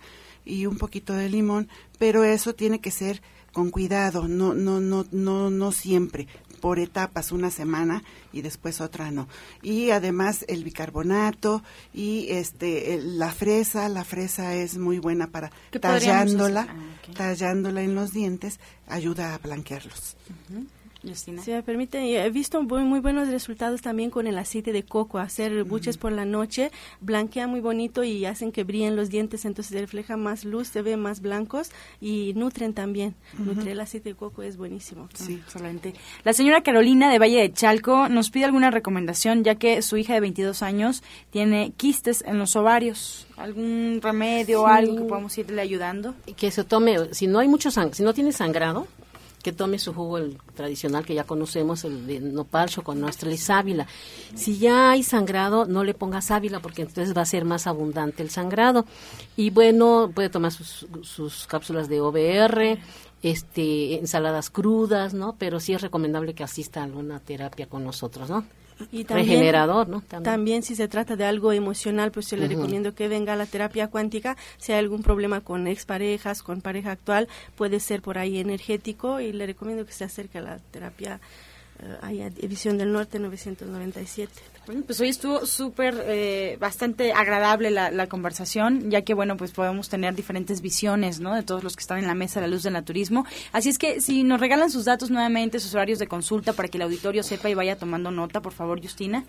y un poquito de limón, pero eso tiene que ser con cuidado, no, no, no, no, no siempre, por etapas, una semana y después otra no. Y además el bicarbonato y este la fresa, la fresa es muy buena para tallándola, ah, tallándola en los dientes, ayuda a blanquearlos. Si me permite, he visto muy, buenos resultados también con el aceite de coco. Hacer buches por la noche blanquea muy bonito y hacen que brillen los dientes, entonces refleja más luz, se ven más blancos y nutren también. el aceite de coco es buenísimo. Sí, solamente. La señora Carolina de Valle de Chalco nos pide alguna recomendación, ya que su hija de 22 años tiene quistes en los ovarios. ¿Algún remedio o algo que podamos irle ayudando? Que se tome, si no hay mucho sang si no tiene sangrado, que tome su jugo el tradicional que ya conocemos, el de nopal con nuestra y sábila. Si ya hay sangrado, no le ponga sábila porque entonces va a ser más abundante el sangrado. Y bueno, puede tomar sus, sus cápsulas de OBR, este, ensaladas crudas, ¿no? Pero sí es recomendable que asista a alguna terapia con nosotros, ¿no? Y también, regenerador, ¿no? También. si se trata de algo emocional, pues yo le recomiendo que venga a la terapia cuántica. Si hay algún problema con exparejas, con pareja actual, puede ser por ahí energético y le recomiendo que se acerque a la terapia uh, División del Norte 997. Bueno, pues hoy estuvo súper, eh, bastante agradable la, conversación, ya que, bueno, pues podemos tener diferentes visiones, ¿no? De todos los que están en la mesa a la luz del naturismo. Así es que si nos regalan sus datos nuevamente, sus horarios de consulta para que el auditorio sepa y vaya tomando nota, por favor, Justina.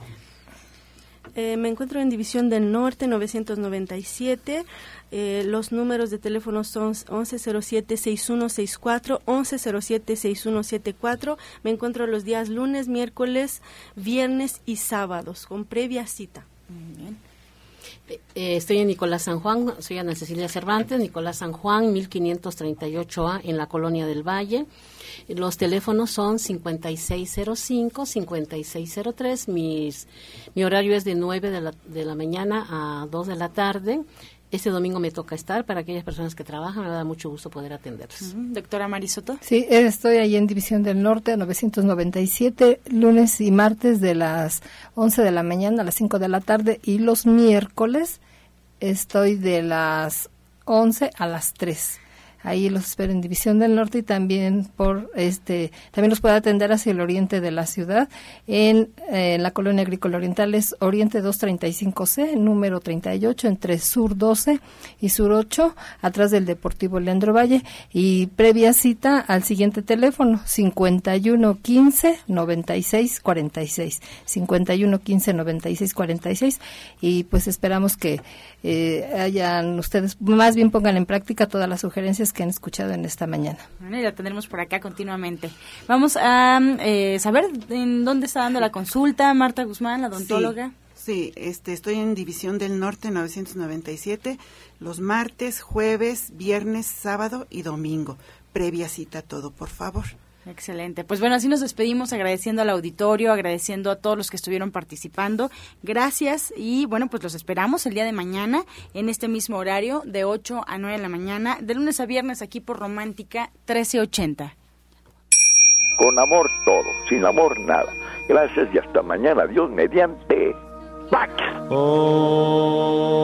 Eh, me encuentro en División del Norte 997. Eh, los números de teléfono son 1107-6164, 1107-6174. Me encuentro los días lunes, miércoles, viernes y sábados con previa cita. Eh, estoy en Nicolás San Juan, soy Ana Cecilia Cervantes, Nicolás San Juan, 1538A, en la Colonia del Valle. Los teléfonos son 5605, 5603. Mis, mi horario es de 9 de la, de la mañana a 2 de la tarde. Este domingo me toca estar para aquellas personas que trabajan, me da mucho gusto poder atenderlos. Doctora Marisoto. Sí, estoy ahí en División del Norte, 997, lunes y martes de las 11 de la mañana a las 5 de la tarde y los miércoles estoy de las 11 a las 3 ahí los espero en División del Norte y también por este también los puede atender hacia el oriente de la ciudad. En eh, la colonia agrícola oriental es Oriente 235C número 38 entre Sur 12 y Sur 8 atrás del Deportivo Leandro Valle. Y previa cita al siguiente teléfono 51 15 96 46 51 15 96 46 y pues esperamos que eh, hayan ustedes más bien pongan en práctica todas las sugerencias que han escuchado en esta mañana. Bueno, y la tendremos por acá continuamente. Vamos a eh, saber en dónde está dando la consulta Marta Guzmán, la odontóloga. Sí, este, estoy en División del Norte 997, los martes, jueves, viernes, sábado y domingo. Previa cita todo, por favor. Excelente. Pues bueno, así nos despedimos agradeciendo al auditorio, agradeciendo a todos los que estuvieron participando. Gracias y bueno, pues los esperamos el día de mañana en este mismo horario de 8 a 9 de la mañana, de lunes a viernes aquí por Romántica 1380. Con amor todo, sin amor nada. Gracias y hasta mañana. Dios mediante. Pax. Oh.